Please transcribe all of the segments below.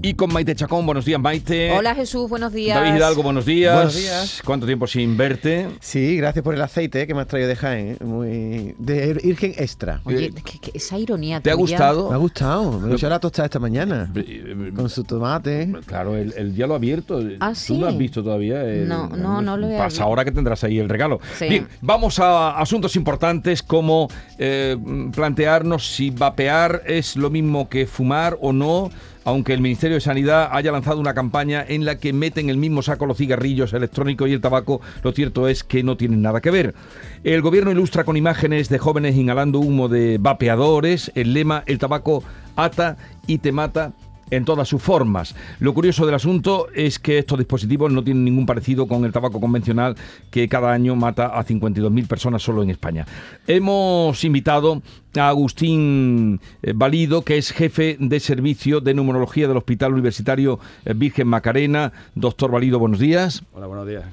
Y con Maite Chacón, buenos días Maite. Hola Jesús, buenos días. David Hidalgo, buenos días. Buenos días. ¿Cuánto tiempo sin verte? Sí, gracias por el aceite que me has traído de Jaén, ¿eh? muy de Virgen Extra. Oye, Eh, que- que esa ironía ¿Te ha tuya- gustado? Me ha gustado, me lo he hecho la tostada esta mañana. Eh, Con su tomate. Claro, él, él ya lo ha abierto. ¿Ah, ¿Tú sí? lo has visto todavía? El- No, no, no lo he Pasa abierto. ahora que tendrás ahí el regalo. Sí. Bien, vamos a asuntos importantes como eh, plantearnos si vapear es lo mismo que fumar o no. Aunque el Ministerio de Sanidad haya lanzado una campaña en la que meten en el mismo saco los cigarrillos electrónicos y el tabaco, lo cierto es que no tienen nada que ver. El gobierno ilustra con imágenes de jóvenes inhalando humo de vapeadores el lema El tabaco ata y te mata en todas sus formas. Lo curioso del asunto es que estos dispositivos no tienen ningún parecido con el tabaco convencional que cada año mata a 52.000 personas solo en España. Hemos invitado a Agustín eh, Valido, que es jefe de servicio de numerología del Hospital Universitario eh, Virgen Macarena. Doctor Valido, buenos días. Hola, buenos días.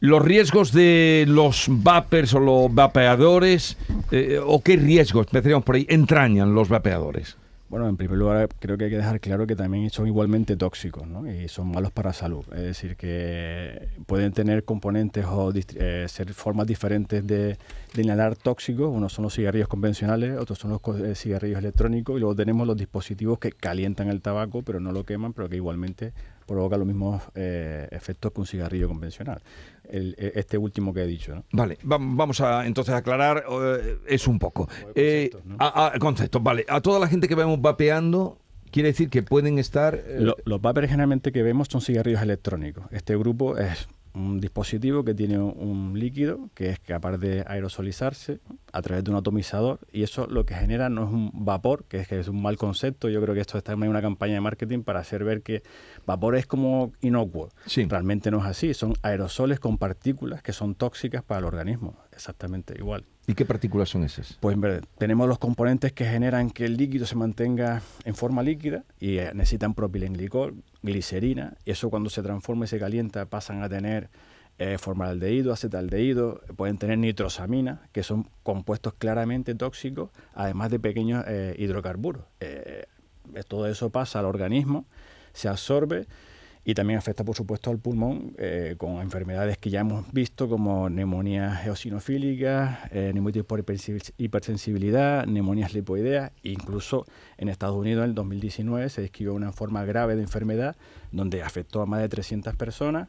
Los riesgos de los vapers o los vapeadores, eh, o qué riesgos, empezaremos por ahí, entrañan los vapeadores. Bueno, en primer lugar, creo que hay que dejar claro que también son igualmente tóxicos ¿no? y son malos para la salud. Es decir, que pueden tener componentes o eh, ser formas diferentes de, inhalar tóxicos. Unos son los cigarrillos convencionales, otros son los eh, cigarrillos electrónicos y luego tenemos los dispositivos que calientan el tabaco, pero no lo queman, pero que igualmente provocan los mismos eh, efectos que un cigarrillo convencional. El- eh, este último que he dicho. ¿no? Vale, va- vamos a entonces aclarar eh, eso un poco. Eh, conceptos, ¿no? a- a- conceptos, vale. A toda la gente que vemos vapeando, quiere decir que pueden estar... eh, Lo- los vapers generalmente que vemos son cigarrillos electrónicos. Este grupo es un dispositivo que tiene un, un líquido que es capaz de aerosolizarse a través de un atomizador y eso lo que genera no es un vapor, que es que es un mal concepto. Yo creo que esto está en una campaña de marketing para hacer ver que vapor es como inocuo. Sí. Realmente no es así. Son aerosoles con partículas que son tóxicas para el organismo. Exactamente igual. ¿Y qué partículas son esas? Pues tenemos los componentes que generan que el líquido se mantenga en forma líquida y eh, necesitan propilenglicol, glicerina, y eso cuando se transforma y se calienta pasan a tener eh, formaldehído, acetaldehído, pueden tener nitrosamina, que son compuestos claramente tóxicos, además de pequeños eh, hidrocarburos. Eh, todo eso pasa al organismo, se absorbe y también afecta, por supuesto, al pulmón eh, con enfermedades que ya hemos visto como neumonías eosinofílicas, eh, neumonitis por hipersensi- hipersensibilidad, neumonías lipoideas. Incluso en Estados Unidos en el 2019 se describió una forma grave de enfermedad donde afectó a más de 300 personas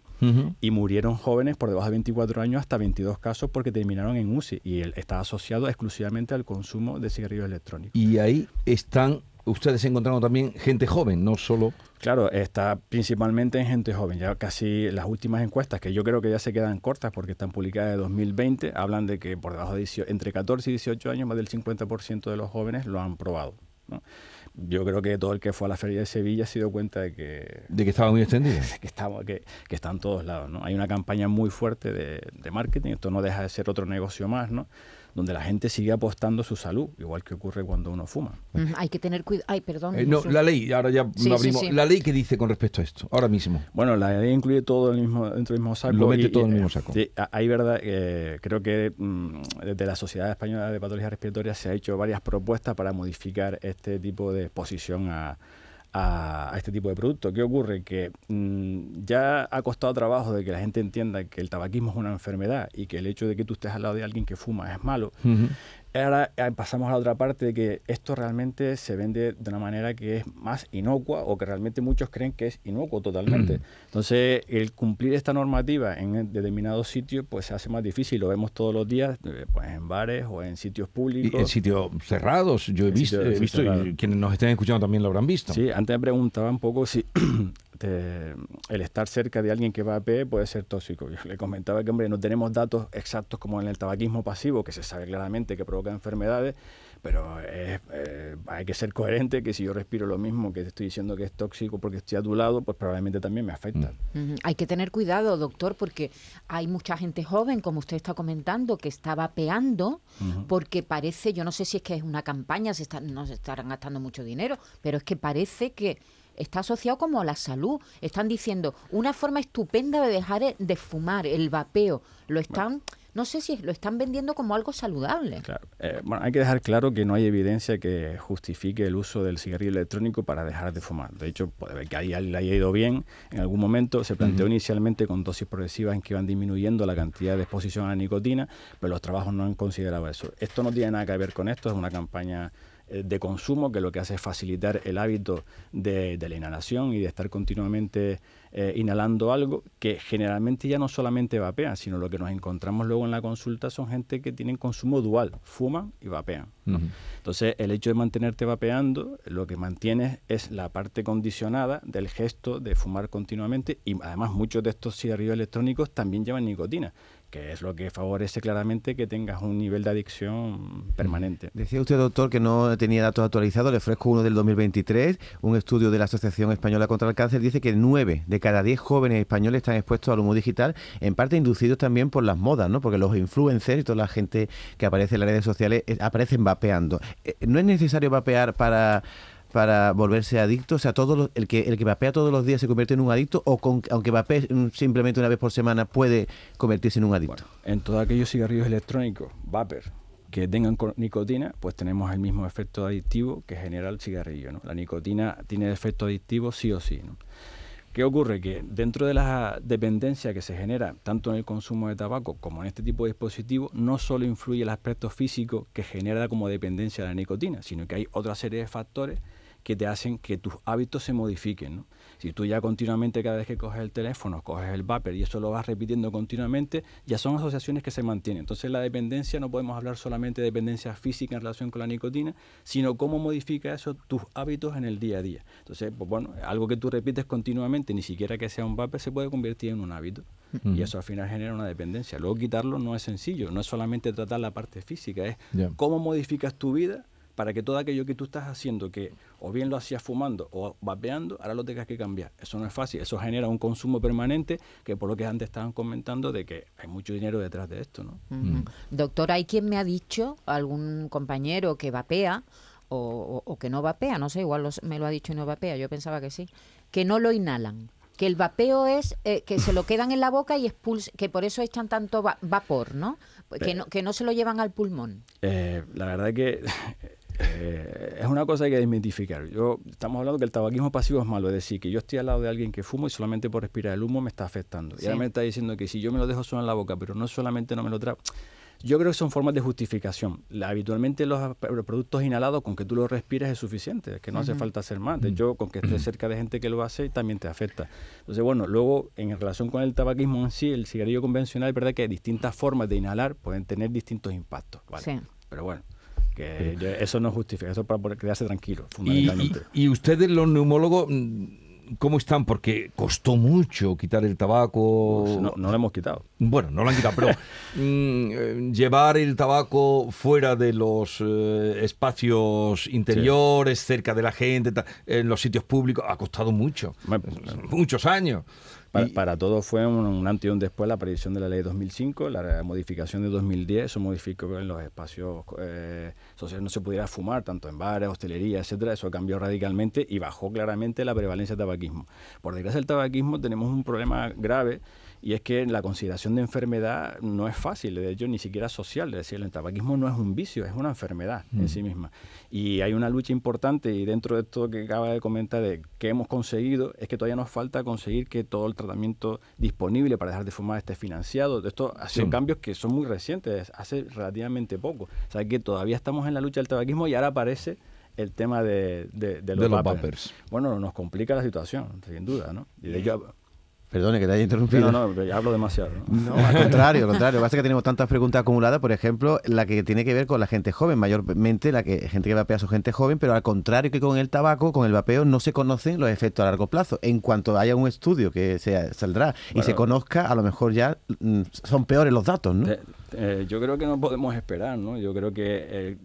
y murieron jóvenes por debajo de 24 años hasta 22 casos porque terminaron en UCI y el- está asociado exclusivamente al consumo de cigarrillos electrónicos. Y ahí están ustedes encontrando también gente joven, no solo... Claro, está principalmente en gente joven. Ya casi las últimas encuestas, que yo creo que ya se quedan cortas porque están publicadas de 2020, hablan de que por debajo de 18 entre 14 y 18 años más del 50% de los jóvenes lo han probado. ¿no? Yo creo que todo el que fue a la feria de Sevilla se dio cuenta de que, de que estaba muy extendido. que, estamos, que, que está en todos lados. ¿no? Hay una campaña muy fuerte de, de marketing, esto no deja de ser otro negocio más, ¿no? Donde la gente sigue apostando su salud, igual que ocurre cuando uno fuma. Hay que tener cuidado. Ay, perdón. Eh, no, la ley, ahora ya Sí, abrimos. sí. La ley que dice con respecto a esto, ahora mismo. Bueno, la ley incluye todo el mismo, dentro del mismo saco. Lo mete y- todo en el y, mismo eh, saco. Hay verdad, eh, creo que mm, desde la Sociedad Española de Patologías Respiratorias se ha hecho varias propuestas para modificar este tipo de exposición a, a- a este tipo de productos. ¿Qué ocurre? Que mm, ya ha costado trabajo de que la gente entienda que el tabaquismo es una enfermedad y que el hecho de que tú estés al lado de alguien que fuma es malo. Ahora eh, pasamos a la otra parte de que esto realmente se vende de una manera que es más inocua o que realmente muchos creen que es inocuo totalmente. Entonces, el cumplir esta normativa en determinados sitios pues se hace más difícil. Lo vemos todos los días eh, pues en bares o en sitios Y públicos. en sitios cerrados, yo he visto, he visto y quienes nos estén escuchando también lo habrán visto. Sí, antes me preguntaba un poco si te- el estar cerca de alguien que va a P puede ser tóxico. Yo le comentaba que, hombre, no tenemos datos exactos como en el tabaquismo pasivo, que se sabe claramente que provoca enfermedades, pero es, eh, hay que ser coherente que si yo respiro lo mismo que te estoy diciendo que es tóxico porque estoy a tu lado, pues probablemente también me afecta. Ujú. Hay que tener cuidado, doctor, porque hay mucha gente joven, como usted está comentando, que está vapeando, porque parece, yo no sé si es que es una campaña, se está- no se estarán gastando mucho dinero, pero es que parece que está asociado como a la salud. Están diciendo una forma estupenda de dejar e- de fumar, el vapeo. Lo están no sé si lo están vendiendo como algo saludable. Claro. Eh, bueno, hay que dejar claro que no hay evidencia que justifique el uso del cigarrillo electrónico para dejar de fumar. De hecho, puede ver que ahí le haya ido bien. En algún momento se planteó inicialmente con dosis progresivas en que iban disminuyendo la cantidad de exposición a la nicotina, pero los trabajos no han considerado eso. Esto no tiene nada que ver con esto, es una campaña eh, de consumo que lo que hace es facilitar el hábito de, la inhalación y de estar continuamente eh, inhalando algo que generalmente ya no solamente vapean, sino lo que nos encontramos luego en la consulta son gente que tienen consumo dual, fuman y vapean. Entonces, el hecho de mantenerte vapeando, lo que mantienes es la parte condicionada del gesto de fumar continuamente y además muchos de estos cigarrillos electrónicos también llevan nicotina que es lo que favorece claramente que tengas un nivel de adicción permanente. Decía usted, doctor, que no tenía datos actualizados, le ofrezco uno del 2023, un estudio de la Asociación Española contra el Cáncer dice que nueve de cada diez jóvenes españoles están expuestos al humo digital, en parte inducidos también por las modas, ¿no? porque los influencers y toda la gente que aparece en las redes sociales eh, aparecen vapeando. Eh, ¿No es necesario vapear para para volverse adicto? O sea, todo el, que, el que vapea todos los días se convierte en un adicto o con, aunque vapee simplemente una vez por semana puede convertirse en un adicto? en todos aquellos cigarrillos electrónicos, vapor, que tengan nicotina, pues tenemos el mismo efecto adictivo que genera el cigarrillo. La nicotina tiene efecto adictivo sí o sí. ¿Qué ocurre? Que dentro de la dependencia que se genera tanto en el consumo de tabaco como en este tipo de dispositivos, no solo influye el aspecto físico que genera como dependencia de la nicotina, sino que hay otra serie de factores que te hacen que tus hábitos se modifiquen. ¿no? Si tú ya continuamente cada vez que coges el teléfono, coges el vapor y eso lo vas repitiendo continuamente, ya son asociaciones que se mantienen. Entonces la dependencia no podemos hablar solamente de dependencia física en relación con la nicotina, sino cómo modifica eso tus hábitos en el día a día. Entonces, pues bueno, algo que tú repites continuamente, ni siquiera que sea un vapor, se puede convertir en un hábito. Y eso al final genera una dependencia. Luego quitarlo no es sencillo, no es solamente tratar la parte física, es cómo modificas tu vida para que todo aquello que tú estás haciendo, que o bien lo hacías fumando o vapeando, ahora lo tengas que cambiar. Eso no es fácil, eso genera un consumo permanente que por lo que antes estaban comentando de que hay mucho dinero detrás de esto. ¿no? Doctor, hay quien me ha dicho, algún compañero que vapea, o, que no vapea, no sé, igual me lo ha dicho y no vapea, yo pensaba que sí, que no lo inhalan que el vapeo es eh, que se lo quedan en la boca y expulsan, que por eso echan tanto vapor, ¿no? Que, ¿no? que no se lo llevan al pulmón. Eh, la verdad que eh, es una cosa que hay que desmitificar. Yo, estamos hablando que el tabaquismo pasivo es malo, es decir, que yo estoy al lado de alguien que fumo y solamente por respirar el humo me está afectando. Y ahora me está diciendo que si yo me lo dejo solo en la boca, pero no solamente no me lo trago. Yo creo que son formas de justificación. habitualmente los productos inhalados, con que tú lo respires es suficiente, es que no hace falta hacer más. De hecho, con que estés cerca de gente que lo hace, también te afecta. Entonces, bueno, luego, en relación con el tabaquismo en sí, el cigarrillo convencional, es verdad que distintas formas de inhalar pueden tener distintos impactos. ¿vale? Pero bueno, que eso no justifica, eso para quedarse tranquilo, fundamentalmente. Y, ustedes, los neumólogos, ¿cómo están? Porque costó mucho quitar el tabaco. No, lo hemos quitado. Bueno, no lo han quitado, pero mm, eh, llevar el tabaco fuera de los eh, espacios interiores, cerca de la gente, en los sitios públicos, ha costado mucho. Muchos años. Para, todo fue un, antes y un después la aparición de la ley 2005, la modificación de 2010, eso modificó que en los espacios eh, sociales no se pudiera fumar, tanto en bares, hostelería, etcétera, eso cambió radicalmente y bajó claramente la prevalencia de tabaquismo. Por desgracia del tabaquismo tenemos un problema grave y es que la consideración de enfermedad no es fácil, de hecho ni siquiera social, es decir, el tabaquismo no es un vicio, es una enfermedad en mm. sí misma. Y hay una lucha importante y dentro de esto que acaba de comentar de que hemos conseguido es que todavía nos falta conseguir que todo el tratamiento disponible para dejar de fumar esté financiado. Esto ha sido cambios que son muy recientes, hace relativamente poco. O sea que todavía estamos en la lucha del tabaquismo y ahora aparece el tema de, los, vapers. Bueno, nos complica la situación, sin duda, ¿no? Y de hecho, Perdone que te haya interrumpido. No, no, hablo demasiado. ¿no? al contrario, al contrario. Lo que pasa es que tenemos tantas preguntas acumuladas, por ejemplo, la que tiene que ver con la gente joven, mayormente la que gente que vapea su gente joven, pero al contrario que con el tabaco, con el vapeo no se conocen los efectos a largo plazo. En cuanto haya un estudio que se saldrá y se conozca, a lo mejor ya mm, son peores los datos, ¿no? Eh, yo creo que no podemos esperar, ¿no? Yo creo que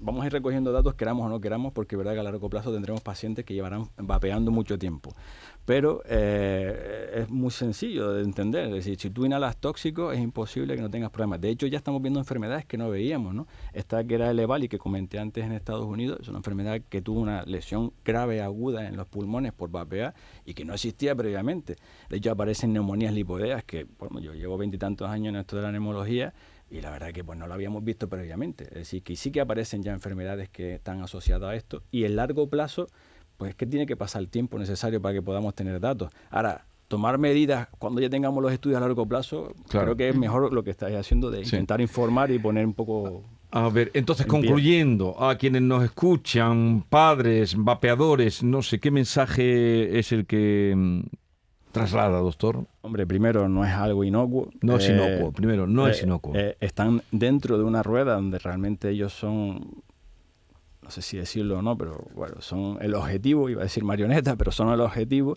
vamos a ir recogiendo datos, queramos o no queramos, porque es verdad que a largo plazo tendremos pacientes que llevarán vapeando mucho tiempo. Pero eh, es muy sencillo de entender. Es decir, si tú inhalas tóxicos, es imposible que no tengas problemas. De hecho, ya estamos viendo enfermedades que no veíamos. ¿no? Esta que era el EVALI, que comenté antes en Estados Unidos, es una enfermedad que tuvo una lesión grave aguda en los pulmones por vapear y que no existía previamente. De hecho, aparecen neumonías lipodeas, que bueno, yo llevo veintitantos años en esto de la neumología y la verdad que pues no lo habíamos visto previamente. Es decir, que sí que aparecen ya enfermedades que están asociadas a esto y en largo plazo pues es que tiene que pasar el tiempo necesario para que podamos tener datos. Ahora, tomar medidas cuando ya tengamos los estudios a largo plazo, creo que es mejor lo que estáis haciendo de intentar informar y poner un poco... A ver, entonces concluyendo, a quienes nos escuchan, padres, vapeadores, no sé, ¿qué mensaje es el que mm, traslada, doctor? Hombre, primero no es algo inocuo. No es inocuo, eh, primero, no es eh, inocuo. Eh, están dentro de una rueda donde realmente ellos son no sé si decirlo o no, pero bueno, son el objetivo, iba a decir marioneta, pero son el objetivo,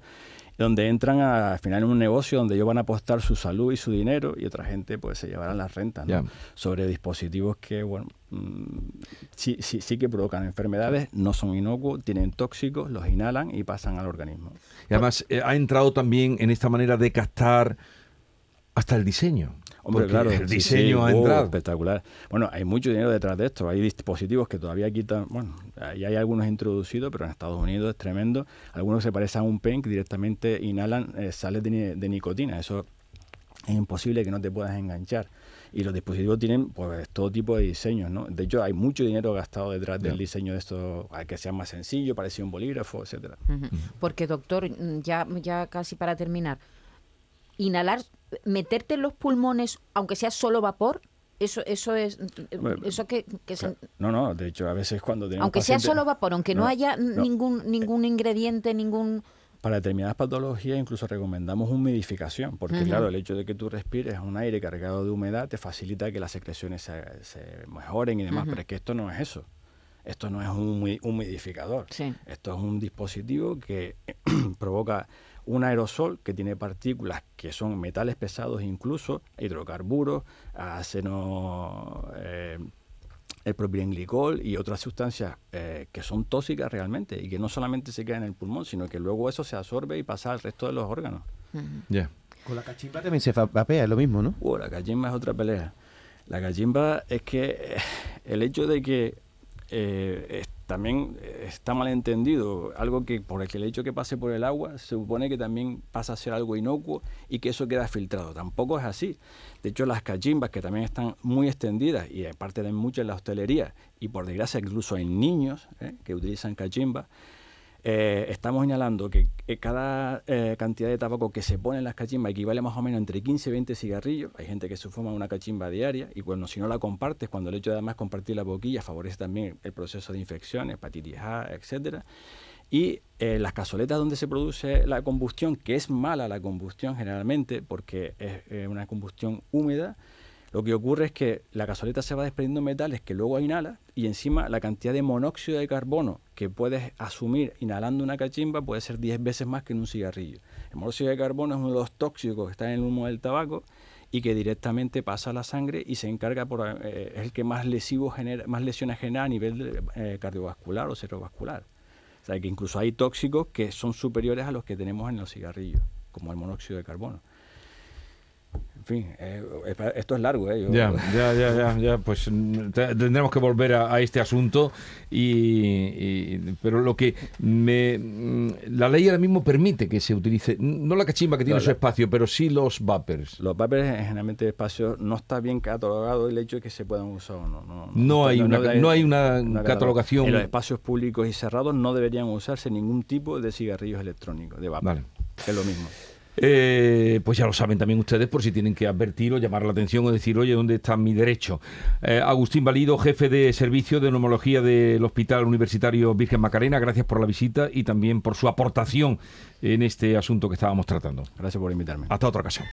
donde entran a, al final en un negocio donde ellos van a apostar su salud y su dinero y otra gente pues se llevará las rentas sobre dispositivos que, bueno, mm, sí, sí, sí que provocan enfermedades, no son inocuos, tienen tóxicos, los inhalan y pasan al organismo. Y además eh, ha entrado también en esta manera de captar hasta el diseño. Hombre, claro, el diseño ha entrado. espectacular. Bueno, hay mucho dinero detrás de esto. Hay dispositivos que todavía quitan. Bueno, ya hay algunos introducidos, pero en Estados Unidos es tremendo. Algunos se parecen a un pen que directamente inhalan eh, sales de, nicotina. Eso es imposible que no te puedas enganchar. Y los dispositivos tienen pues todo tipo de diseños, ¿no? De hecho, hay mucho dinero gastado detrás del diseño de esto, que sea más sencillo, parecido un bolígrafo, etcétera. Porque, doctor, ya, ya casi para terminar, inhalar, meterte en los pulmones, aunque sea solo vapor, eso, eso es. eso que, No, no, de hecho, a veces cuando tenemos. Aunque sea solo vapor, aunque no, haya ningún, ningún ingrediente, ningún. Para determinadas patologías incluso recomendamos humidificación, porque claro, el hecho de que tú respires un aire cargado de humedad te facilita que las secreciones se, mejoren y demás, pero es que esto no es eso. Esto no es un humidificador. Esto es un dispositivo que provoca un aerosol que tiene partículas que son metales pesados incluso, hidrocarburos, aceno, eh, el propilenglicol y otras sustancias eh, que son tóxicas realmente y que no solamente se quedan en el pulmón, sino que luego eso se absorbe y pasa al resto de los órganos. Ya. Con la cachimba también se vapea, es lo mismo, ¿no? Uh, la cachimba es otra pelea. La cachimba es que eh, el hecho de que eh, también eh, está mal entendido, algo que por el que el hecho que pase por el agua se supone que también pasa a ser algo inocuo y que eso queda filtrado. Tampoco es así. De hecho, las cachimbas, que también están muy extendidas y aparte de mucho en la hostelería, y por desgracia incluso en niños eh, que utilizan cachimbas, eh, estamos inhalando que, cada eh, cantidad de tabaco que se pone en las cachimbas equivale más o menos entre 15 y 20 cigarrillos. Hay gente que se fuma una cachimba diaria y bueno, si no la compartes, cuando el hecho de además compartir la boquilla favorece también el proceso de infecciones, hepatitis A, etcétera. Y eh, las cazoletas donde se produce la combustión, que es mala la combustión generalmente porque es una combustión húmeda, lo que ocurre es que la gasoleta se va desprendiendo metales que luego inhala y encima la cantidad de monóxido de carbono que puedes asumir inhalando una cachimba puede ser 10 veces más que en un cigarrillo. El monóxido de carbono es uno de los tóxicos que está en el humo del tabaco y que directamente pasa a la sangre y se encarga por eh, es el que más lesivo genera, más lesiones genera a nivel eh, cardiovascular o cerebrovascular. O sea que incluso hay tóxicos que son superiores a los que tenemos en los cigarrillos, como el monóxido de carbono en fin, eh, esto es largo, ¿eh? Ya, ya, ya, ya, pues mm, tendremos que volver a, este asunto, y, pero lo que me... Mm, la ley ahora mismo permite que se utilice, no la cachimba que tiene su espacio, pero sí los vapers. Los vapers, generalmente, espacio no está bien catalogado el hecho de que se puedan usar o no. No, no, hay, una, no, hay una, catalogación. En los espacios públicos y cerrados no deberían usarse ningún tipo de cigarrillos electrónicos, de vapor. Vale. Es lo mismo. Eh, pues ya lo saben también ustedes por si tienen que advertir o llamar la atención o decir, oye, ¿dónde está mi derecho? Eh, Agustín Valido, jefe de servicio de neumología del Hospital Universitario Virgen Macarena, gracias por la visita y también por su aportación en este asunto que estábamos tratando. Gracias por invitarme. Hasta otra ocasión.